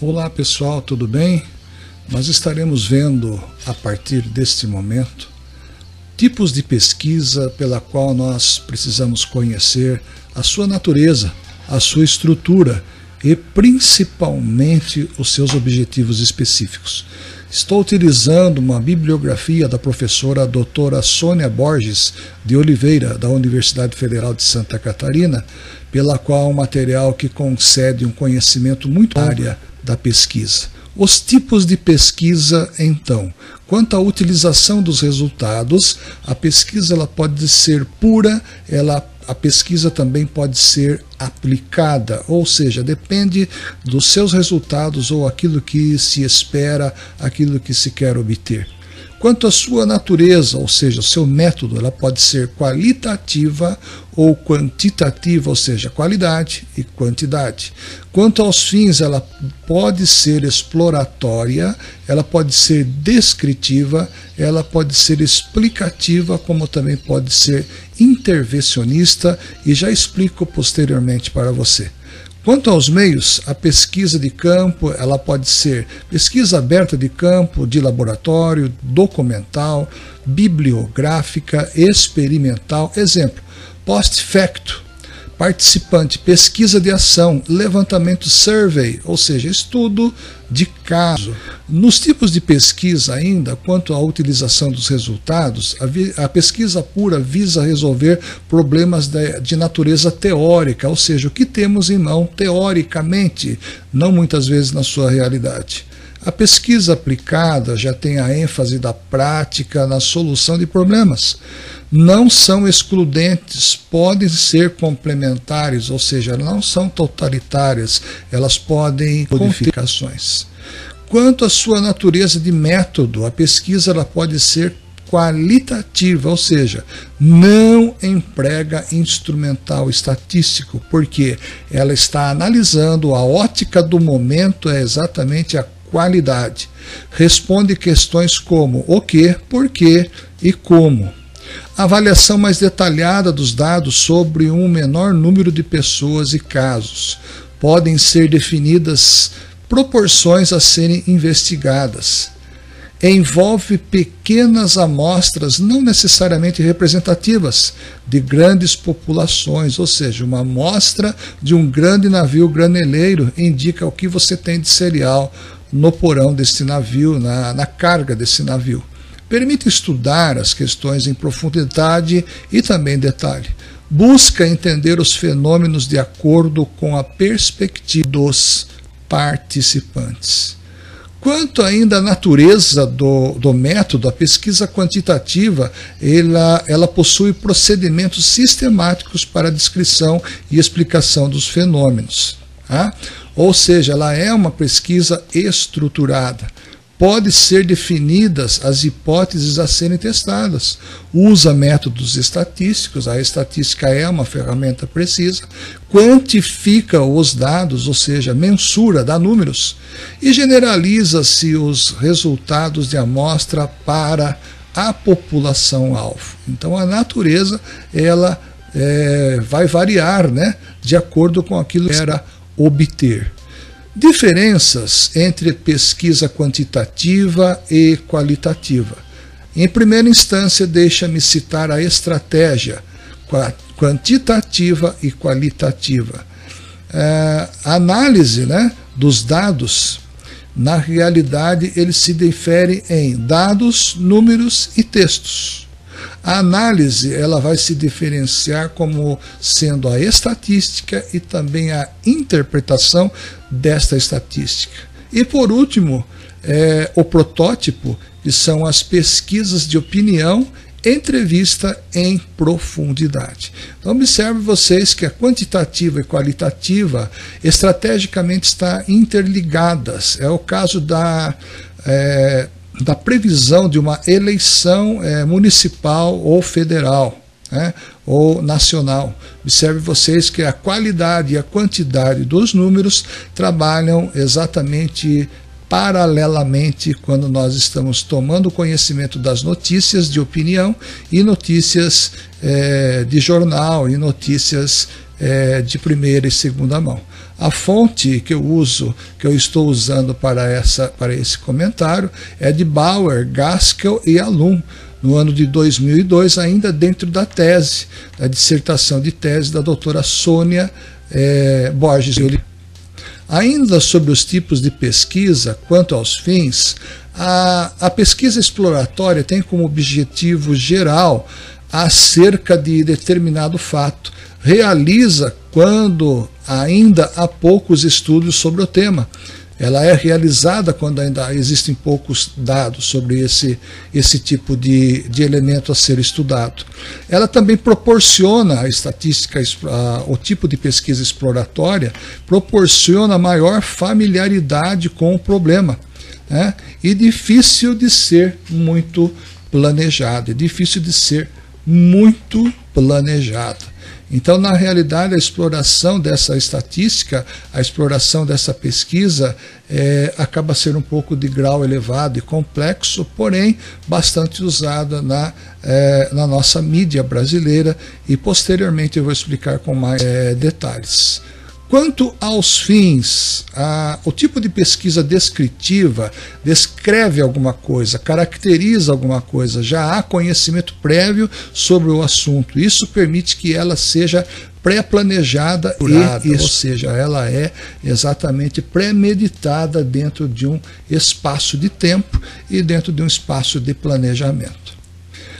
Olá pessoal, tudo bem? Nós estaremos vendo a partir deste momento tipos de pesquisa pela qual nós precisamos conhecer a sua natureza, a sua estrutura e principalmente os seus objetivos específicos. Estou utilizando uma bibliografia da professora doutora Sônia Borges de Oliveira, da Universidade Federal de Santa Catarina, pela qual é um material que concede um conhecimento muito área da pesquisa. Os tipos de pesquisa, então. Quanto à utilização dos resultados, a pesquisa ela pode ser pura, ela a pesquisa também pode ser aplicada, ou seja, depende dos seus resultados ou aquilo que se espera, aquilo que se quer obter. Quanto à sua natureza, ou seja, o seu método, ela pode ser qualitativa ou quantitativa, ou seja, qualidade e quantidade. Quanto aos fins, ela pode ser exploratória, ela pode ser descritiva, ela pode ser explicativa, como também pode ser intervencionista, e já explico posteriormente para você. Quanto aos meios, a pesquisa de campo, ela pode ser pesquisa aberta de campo, de laboratório, documental, bibliográfica, experimental. Exemplo, post-facto, participante, pesquisa de ação, levantamento survey, ou seja, estudo de caso. Nos tipos de pesquisa ainda, quanto à utilização dos resultados, a, a pesquisa pura visa resolver problemas de, de natureza teórica, ou seja, o que temos em mão teoricamente, não muitas vezes na sua realidade. A pesquisa aplicada já tem a ênfase da prática na solução de problemas. Não são excludentes, podem ser complementares, ou seja, não são totalitárias, elas podem modificações. Quanto à sua natureza de método, a pesquisa ela pode ser qualitativa, ou seja, não emprega instrumental estatístico, porque ela está analisando a ótica do momento, é exatamente a qualidade. Responde questões como o que, por quê e como. Avaliação mais detalhada dos dados sobre um menor número de pessoas e casos. Podem ser definidas proporções a serem investigadas envolve pequenas amostras, não necessariamente representativas, de grandes populações, ou seja, uma amostra de um grande navio graneleiro indica o que você tem de cereal no porão desse navio, na, na carga desse navio. Permite estudar as questões em profundidade e também detalhe. Busca entender os fenômenos de acordo com a perspectiva dos participantes. Quanto ainda à natureza do, do método, a pesquisa quantitativa ela, ela possui procedimentos sistemáticos para descrição e explicação dos fenômenos. Tá? Ou seja, ela é uma pesquisa estruturada pode ser definidas as hipóteses a serem testadas. Usa métodos estatísticos, a estatística é uma ferramenta precisa, quantifica os dados, ou seja, mensura, dá números, e generaliza-se os resultados de amostra para a população-alvo. Então a natureza ela é, vai variar né, de acordo com aquilo que era obter. Diferenças entre pesquisa quantitativa e qualitativa. Em primeira instância, deixa-me citar a estratégia quantitativa e qualitativa. É, a análise né, dos dados, na realidade, eles se diferem em dados, números e textos. A análise ela vai se diferenciar como sendo a estatística e também a interpretação desta estatística. E por último, é, o protótipo, que são as pesquisas de opinião entrevista em profundidade. Então, observe vocês que a quantitativa e qualitativa estrategicamente estão interligadas. É o caso da é, da previsão de uma eleição é, municipal ou federal. Né, ou nacional. Observe vocês que a qualidade e a quantidade dos números trabalham exatamente paralelamente quando nós estamos tomando conhecimento das notícias de opinião e notícias é, de jornal e notícias é, de primeira e segunda mão. A fonte que eu uso, que eu estou usando para, essa, para esse comentário, é de Bauer, Gaskell e Alum, no ano de 2002, ainda dentro da tese, da dissertação de tese da doutora Sônia é, Borges. Ainda sobre os tipos de pesquisa, quanto aos fins, a, a pesquisa exploratória tem como objetivo geral acerca de determinado fato. Realiza quando ainda há poucos estudos sobre o tema. Ela é realizada quando ainda existem poucos dados sobre esse, esse tipo de, de elemento a ser estudado. Ela também proporciona a estatística, a, o tipo de pesquisa exploratória, proporciona maior familiaridade com o problema. Né? E difícil de ser muito planejado, é difícil de ser muito planejada. Então, na realidade, a exploração dessa estatística, a exploração dessa pesquisa, é, acaba sendo um pouco de grau elevado e complexo, porém bastante usada na, é, na nossa mídia brasileira e posteriormente eu vou explicar com mais é, detalhes. Quanto aos fins, a, o tipo de pesquisa descritiva descreve alguma coisa, caracteriza alguma coisa, já há conhecimento prévio sobre o assunto. Isso permite que ela seja pré-planejada, ou seja, ela é exatamente premeditada dentro de um espaço de tempo e dentro de um espaço de planejamento.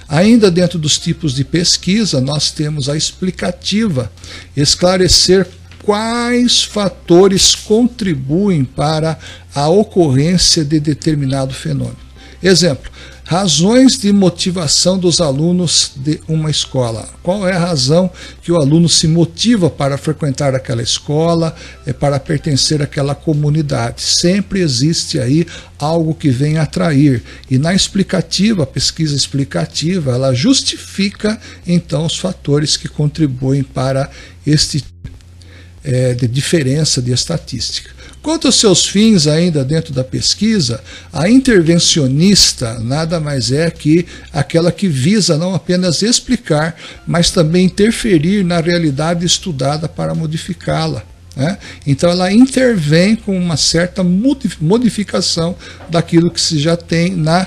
Ainda dentro dos tipos de pesquisa, nós temos a explicativa, esclarecer quais fatores contribuem para a ocorrência de determinado fenômeno. Exemplo, razões de motivação dos alunos de uma escola. Qual é a razão que o aluno se motiva para frequentar aquela escola, é para pertencer àquela comunidade? Sempre existe aí algo que vem atrair. E na explicativa, a pesquisa explicativa, ela justifica então os fatores que contribuem para este é, de diferença de estatística. Quanto aos seus fins ainda dentro da pesquisa, a intervencionista nada mais é que aquela que visa não apenas explicar, mas também interferir na realidade estudada para modificá-la. Né? Então ela intervém com uma certa modificação daquilo que se já tem na,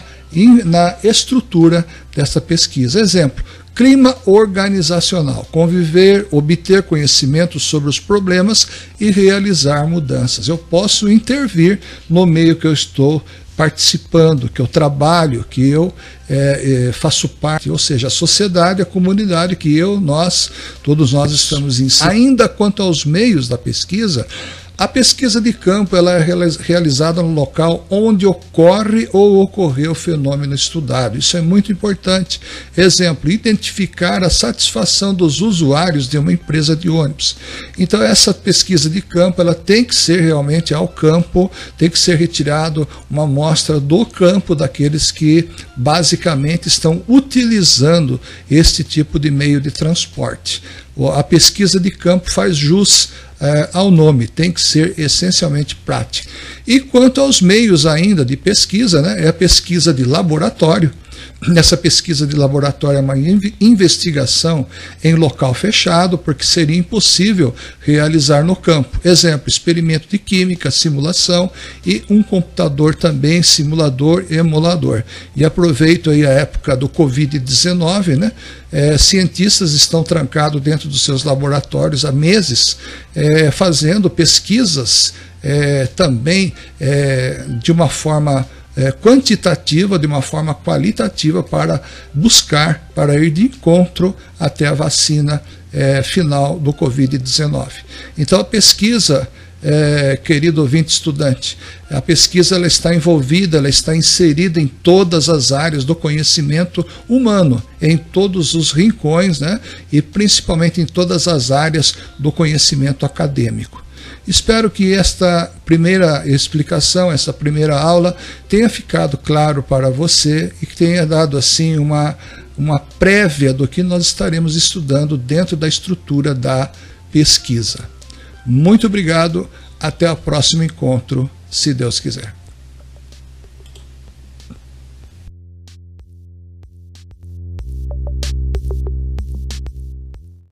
na estrutura dessa pesquisa. Exemplo, Clima organizacional: conviver, obter conhecimento sobre os problemas e realizar mudanças. Eu posso intervir no meio que eu estou participando, que eu trabalho, que eu é, é, faço parte, ou seja, a sociedade, a comunidade que eu, nós, todos nós estamos em. Ainda quanto aos meios da pesquisa, a pesquisa de campo ela é realizada no local onde ocorre ou ocorreu o fenômeno estudado. Isso é muito importante. Exemplo, identificar a satisfação dos usuários de uma empresa de ônibus. Então essa pesquisa de campo ela tem que ser realmente ao campo, tem que ser retirado uma amostra do campo daqueles que basicamente estão utilizando este tipo de meio de transporte. A pesquisa de campo faz jus é, ao nome, tem que ser essencialmente prática. E quanto aos meios ainda de pesquisa, né, é a pesquisa de laboratório. Nessa pesquisa de laboratório uma investigação em local fechado, porque seria impossível realizar no campo. Exemplo, experimento de química, simulação e um computador também, simulador e emulador. E aproveito aí a época do Covid-19, né? É, cientistas estão trancados dentro dos seus laboratórios há meses, é, fazendo pesquisas é, também é, de uma forma é, quantitativa, de uma forma qualitativa, para buscar, para ir de encontro até a vacina é, final do Covid-19. Então, a pesquisa, é, querido ouvinte estudante, a pesquisa ela está envolvida, ela está inserida em todas as áreas do conhecimento humano, em todos os rincões, né, e principalmente em todas as áreas do conhecimento acadêmico. Espero que esta primeira explicação, essa primeira aula, tenha ficado claro para você e que tenha dado assim uma, uma prévia do que nós estaremos estudando dentro da estrutura da pesquisa. Muito obrigado, até o próximo encontro, se Deus quiser.